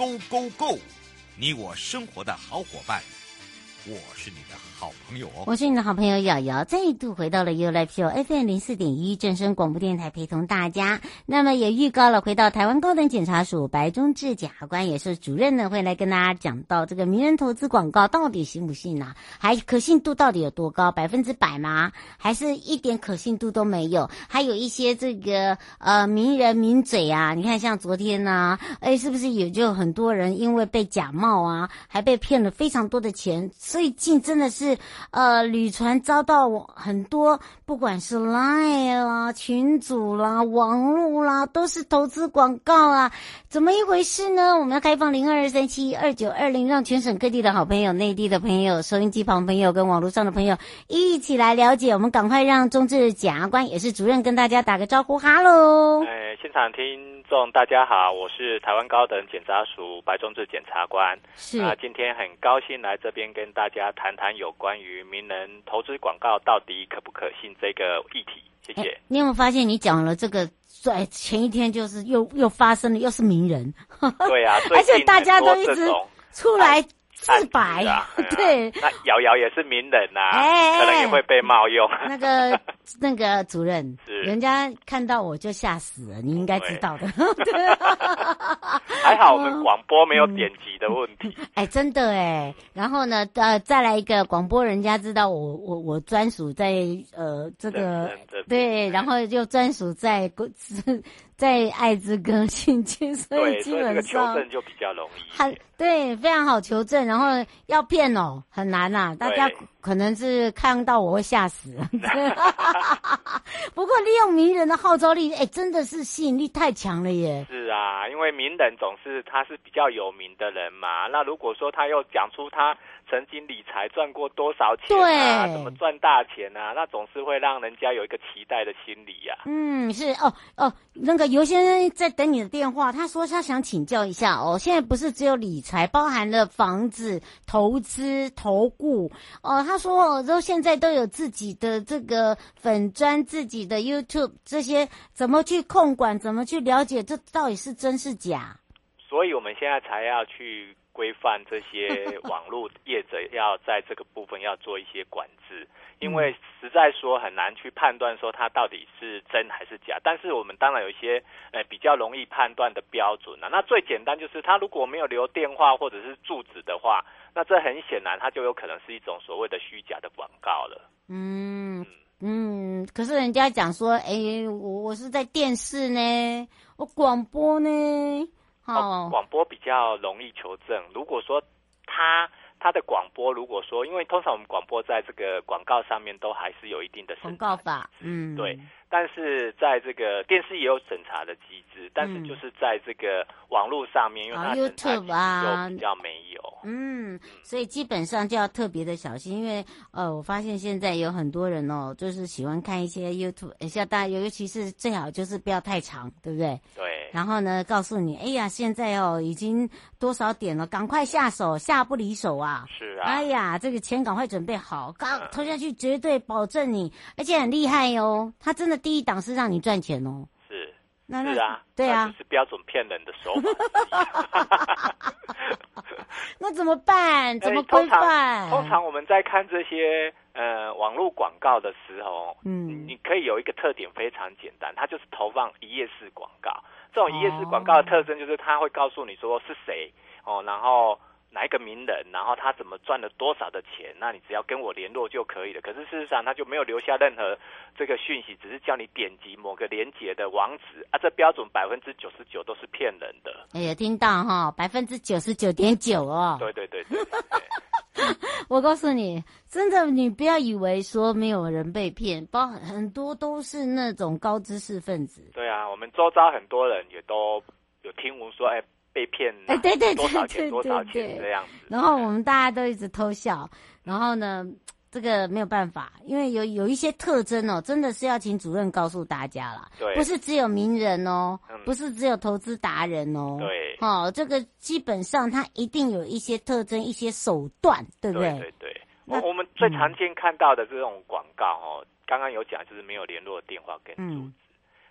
Go Go，go！你我生活的好伙伴，我是你的好朋友哦。我是你的好朋友瑶瑶，再度回到了 U Live Show FM 零四点一正声广播电台，陪同大家。那么也预告了，回到台湾高等检察署白忠志检察官也是主任呢，会来跟大家讲到这个名人投资广告到底信不信呢、还可信度到底有多高？百分之百吗？还是一点可信度都没有？还有一些这个呃名人名嘴啊，你看像昨天呢、啊，哎，是不是也就很多人因为被假冒啊，还被骗了非常多的钱？最近真的是呃。屡传遭到很多，不管是 Line 啦、群组啦、网络啦，都是投资广告啊，怎么一回事呢？我们要开放零二三七二九二零，让全省各地的好朋友、内地的朋友、收音机旁朋友跟网络上的朋友一起来了解。我们赶快让忠志检察官也是主任跟大家打个招呼，哈喽！哎，现场听众大家好，我是台湾高等检察署白忠志检察官，是啊，今天很高兴来这边跟大家谈谈有关于名人投资广告到底可不可信这个议题，谢谢。你有没有发现，你讲了这个，在前一天就是又又发生了，又是名人，对啊，而且大家都一直出来。四百，啊、对，那瑶瑶也是名人呐、啊，哎，可能也会被冒用。那个那个主任，是。人家看到我就吓死了，你应该知道的。还好我们广播没有点击的问题。哎、嗯，真的哎，然后呢，呃，再来一个广播，人家知道我我我专属在呃这个对，然后又专属在在艾滋更新期，所以基本上求证就比较容易。很对，非常好求证，然后要骗哦，很难呐、啊，大家。可能是看到我会吓死了，不过利用名人的号召力，哎，真的是吸引力太强了耶！是啊，因为名人总是他是比较有名的人嘛。那如果说他又讲出他曾经理财赚过多少钱啊，怎么赚大钱啊，那总是会让人家有一个期待的心理呀、啊。嗯，是哦哦，那个尤先生在等你的电话，他说他想请教一下哦，现在不是只有理财，包含了房子投资、投顾哦。他说：“都现在都有自己的这个粉砖，自己的 YouTube 这些，怎么去控管？怎么去了解这到底是真是假？”所以我们现在才要去规范这些 网络业者，要在这个部分要做一些管制，因为实在说很难去判断说它到底是真还是假。但是我们当然有一些呃比较容易判断的标准啊。那最简单就是他如果没有留电话或者是住址的话。那这很显然，它就有可能是一种所谓的虚假的广告了。嗯嗯，可是人家讲说，哎，我我是在电视呢，我广播呢，哦，广播比较容易求证。如果说他。他的广播，如果说，因为通常我们广播在这个广告上面都还是有一定的审查广告法，嗯，对。但是在这个电视也有审查的机制，但是就是在这个网络上面，嗯、因为它 YouTube 啊，比较没有，嗯，所以基本上就要特别的小心，因为呃，我发现现在有很多人哦，就是喜欢看一些 YouTube，像大家尤其是最好就是不要太长，对不对？对。然后呢，告诉你，哎呀，现在哦，已经多少点了，赶快下手，下不离手啊！是啊，哎呀，这个钱赶快准备好，刚投下去绝对保证你，而且很厉害哟、哦，他真的第一档是让你赚钱哦。是，那那是啊，对啊，是标准骗人的手法。那怎么办？怎么规范、欸？通常我们在看这些呃网络广告的时候，嗯，你可以有一个特点非常简单，它就是投放一页式广告。这种一页式广告的特征就是，他会告诉你说是谁哦，然后哪一个名人，然后他怎么赚了多少的钱，那你只要跟我联络就可以了。可是事实上他就没有留下任何这个讯息，只是叫你点击某个连接的网址啊，这标准百分之九十九都是骗人的。哎呀，听到哈，百分之九十九点九哦。对对对对。对我告诉你，真的，你不要以为说没有人被骗，包很多都是那种高知识分子。对啊，我们周遭很多人也都有听闻说，哎。被骗，哎，对对对，多少钱多少钱这样子。然后我们大家都一直偷笑，然后呢，这个没有办法，因为有有一些特征哦，真的是要请主任告诉大家了。对，不是只有名人哦，不是只有投资达人哦。对，哦，这个基本上他一定有一些特征、一些手段，对不对？对对对。我我们最常见看到的这种广告哦，刚刚有讲就是没有联络的电话跟住址，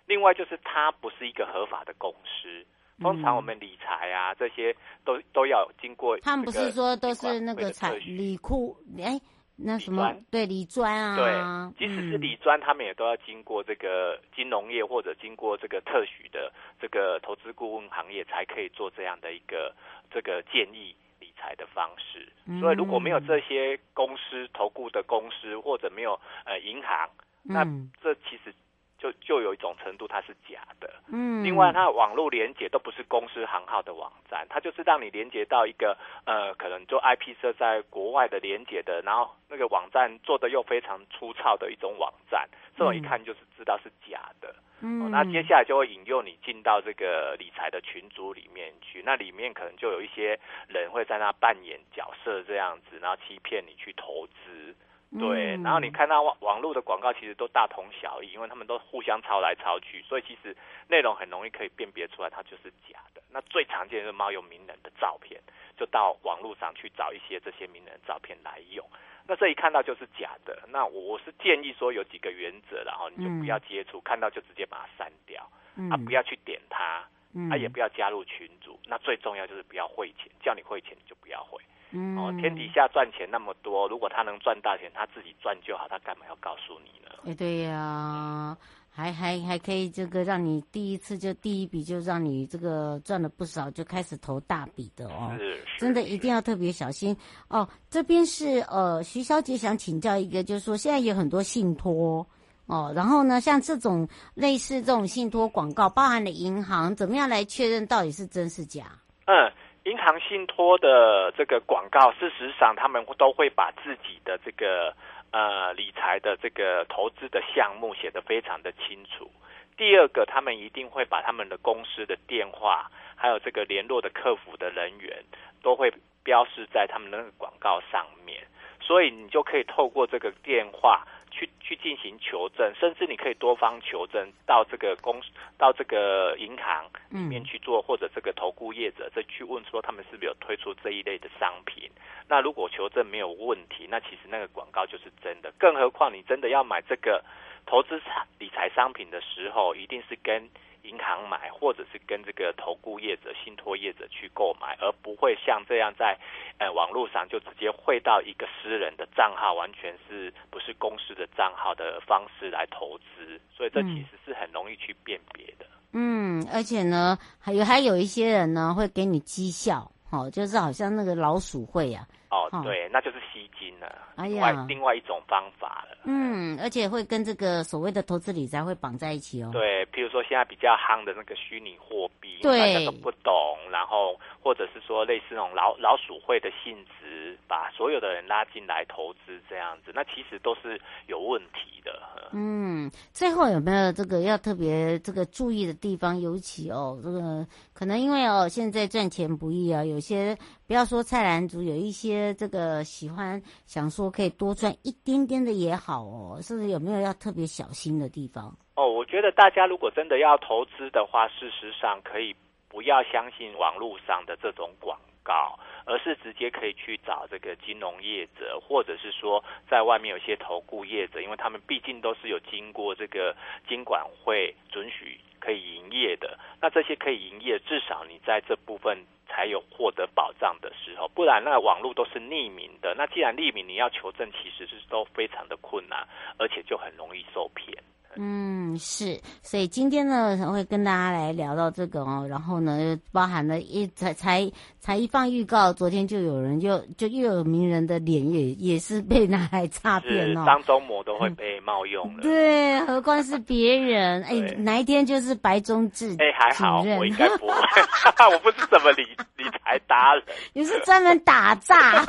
另外就是它不是一个合法的公司。通常我们理财啊，这些都都要经过。他们不是说都是那个财理库哎，那什么对理专啊？对，即使是理专，他们也都要经过这个金融业或者经过这个特许的这个投资顾问行业，才可以做这样的一个这个建议理财的方式。所以如果没有这些公司投顾的公司，或者没有呃银行，那这其实。就就有一种程度，它是假的。嗯，另外，它的网络连接都不是公司行号的网站，它就是让你连接到一个呃，可能就 IP 设在国外的连接的，然后那个网站做的又非常粗糙的一种网站，这种一看就是知道是假的。嗯，哦，那接下来就会引诱你进到这个理财的群组里面去，那里面可能就有一些人会在那扮演角色这样子，然后欺骗你去投资。对，然后你看到网网络的广告，其实都大同小异，因为他们都互相抄来抄去，所以其实内容很容易可以辨别出来，它就是假的。那最常见的是冒用名人的照片，就到网络上去找一些这些名人的照片来用。那这一看到就是假的。那我我是建议说有几个原则，然后你就不要接触，看到就直接把它删掉，啊，不要去点它，啊，也不要加入群组。那最重要就是不要汇钱，叫你汇钱你就不要汇。嗯，哦，天底下赚钱那么多，如果他能赚大钱，他自己赚就好，他干嘛要告诉你呢？哎，对呀、啊，还还还可以这个让你第一次就第一笔就让你这个赚了不少，就开始投大笔的哦。是，是真的一定要特别小心哦。这边是呃，徐小姐想请教一个，就是说现在有很多信托哦，然后呢，像这种类似这种信托广告，包含了银行，怎么样来确认到底是真是假？嗯。银行信托的这个广告，事实上他们都会把自己的这个呃理财的这个投资的项目写得非常的清楚。第二个，他们一定会把他们的公司的电话，还有这个联络的客服的人员，都会标示在他们的那个广告上面，所以你就可以透过这个电话。去去进行求证，甚至你可以多方求证，到这个公到这个银行里面去做，嗯、或者这个投顾业者再去问说他们是不是有推出这一类的商品。那如果求证没有问题，那其实那个广告就是真的。更何况你真的要买这个投资理财商品的时候，一定是跟。银行买，或者是跟这个投顾业者、信托业者去购买，而不会像这样在呃网络上就直接汇到一个私人的账号，完全是不是公司的账号的方式来投资，所以这其实是很容易去辨别的。嗯，而且呢，还有还有一些人呢会给你绩效，哦，就是好像那个老鼠会啊。哦，对，那就是吸金了。哎呀，另外另外一种方法了。嗯，而且会跟这个所谓的投资理财会绑在一起哦。对，譬如说现在比较夯的那个虚拟货币，对大家都不懂，然后或者是说类似那种老老鼠会的性质，把所有的人拉进来投资这样子，那其实都是有问题的。嗯，最后有没有这个要特别这个注意的地方？尤其哦，这个可能因为哦现在赚钱不易啊，有些不要说菜篮族，有一些。这个喜欢想说可以多赚一点点的也好哦，是不是有没有要特别小心的地方？哦，我觉得大家如果真的要投资的话，事实上可以不要相信网络上的这种广告，而是直接可以去找这个金融业者，或者是说在外面有些投顾业者，因为他们毕竟都是有经过这个金管会准许可以营业的。那这些可以营业，至少你在这部分。才有获得保障的时候，不然那网络都是匿名的。那既然匿名，你要求证其实是都非常的困难，而且就很容易受骗。嗯，嗯，是，所以今天呢，我会跟大家来聊到这个哦，然后呢，包含了一才才才一放预告，昨天就有人就就又有名人的脸也也是被拿来诈骗哦，张忠谋都会被冒用了，嗯、对，何况是别人，哎，哪一天就是白中志，哎，还好，我应该不会，我不是什么理 理财达人，你是专门打诈。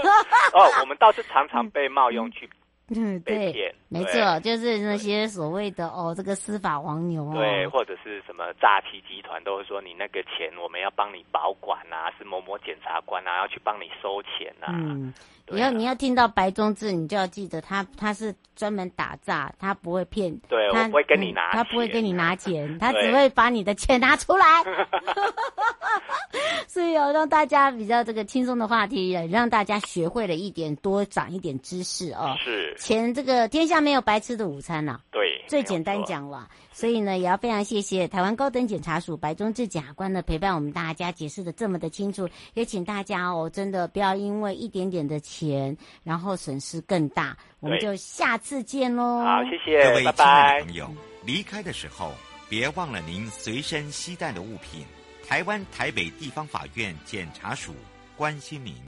哦，我们倒是常常被冒用去。嗯，对，没错，就是那些所谓的哦，这个司法黄牛啊，对，或者是什么诈欺集团，都会说你那个钱我们要帮你保管啊，是某某检察官啊，要去帮你收钱啊。嗯，以后、啊、你要听到白中志，你就要记得他他是专门打诈，他不会骗，对，他我不会跟你拿他不会跟你拿钱，他只会把你的钱拿出来。所以哦让大家比较这个轻松的话题，也让大家学会了一点，多长一点知识哦。是。钱这个天下没有白吃的午餐呐、啊，对，最简单讲了，所以呢，也要非常谢谢台湾高等检察署白忠志检察官的陪伴，我们大家解释的这么的清楚，也请大家哦，真的不要因为一点点的钱，然后损失更大，我们就下次见喽。好，谢谢，各位亲爱的朋友，离开的时候别忘了您随身携带的物品。台湾台北地方法院检察署关心您。